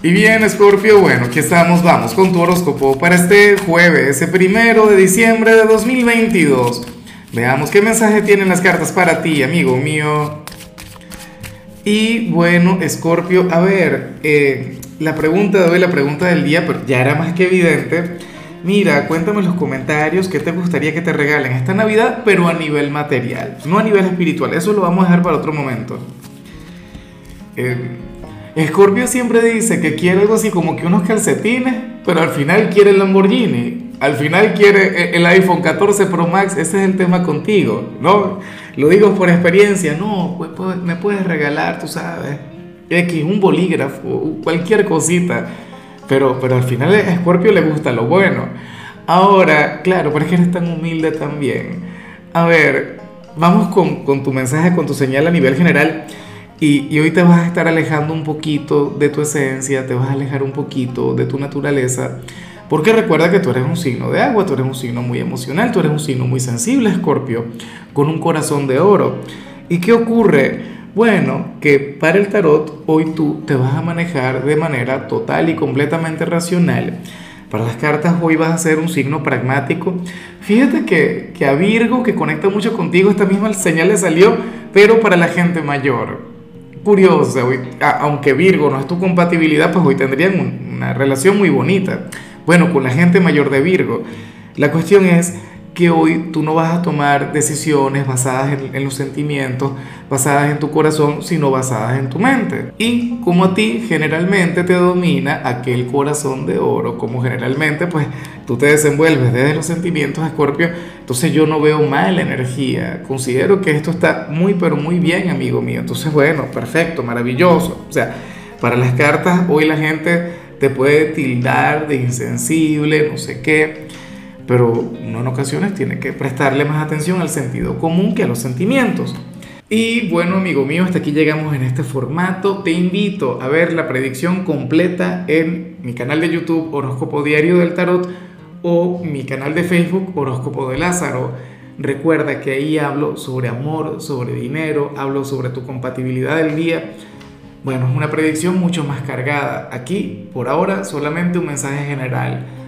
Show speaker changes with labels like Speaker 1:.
Speaker 1: Y bien, Scorpio, bueno, aquí estamos, vamos con tu horóscopo para este jueves, ese primero de diciembre de 2022. Veamos qué mensaje tienen las cartas para ti, amigo mío. Y bueno, Scorpio, a ver, eh, la pregunta de hoy, la pregunta del día, pero ya era más que evidente. Mira, cuéntame en los comentarios qué te gustaría que te regalen esta Navidad, pero a nivel material, no a nivel espiritual. Eso lo vamos a dejar para otro momento. Eh, Scorpio siempre dice que quiere algo así como que unos calcetines, pero al final quiere el Lamborghini, al final quiere el iPhone 14 Pro Max, ese es el tema contigo, ¿no? Lo digo por experiencia, no, pues, pues, me puedes regalar, tú sabes, X, un bolígrafo, cualquier cosita, pero, pero al final a Scorpio le gusta lo bueno. Ahora, claro, pero es que eres tan humilde también. A ver, vamos con, con tu mensaje, con tu señal a nivel general. Y, hoy te vas a estar alejando un poquito de tu esencia, te vas a alejar un poquito de tu naturaleza, porque recuerda que tú eres un signo de agua, tú eres un signo muy emocional, tú eres un signo muy sensible, Escorpio, con un corazón de oro. ¿Y qué ocurre? Bueno, que para el tarot hoy tú te vas a manejar de manera total y completamente racional. Para las cartas hoy vas a ser un signo pragmático. Fíjate que, que a Virgo, que conecta mucho contigo, esta misma señal le salió, pero para la gente mayor curiosa, aunque Virgo no es tu compatibilidad, pues hoy tendrían una relación muy bonita. Bueno, con la gente mayor de Virgo. La cuestión es que hoy tú no vas a tomar decisiones basadas en, los sentimientos, basadas en tu corazón, sino basadas en tu mente. Y como a ti generalmente te domina aquel corazón de oro, como generalmente pues tú te desenvuelves desde los sentimientos, Escorpio, entonces yo no veo mal energía. Considero que esto está muy, pero muy bien, amigo mío. Entonces, bueno, perfecto, maravilloso. O sea, para las cartas hoy la gente te puede tildar de insensible, no sé qué pero uno en ocasiones tiene que prestarle más atención al sentido común que a los sentimientos. Y bueno, amigo mío, hasta aquí llegamos en este formato. Te invito a ver la predicción completa en mi canal de YouTube Horóscopo Diario del Tarot o mi canal de Facebook Horóscopo de Lázaro. Recuerda que ahí hablo sobre amor, sobre dinero, hablo sobre tu compatibilidad del día. Bueno, es una predicción mucho más cargada. Aquí, por ahora, solamente un mensaje general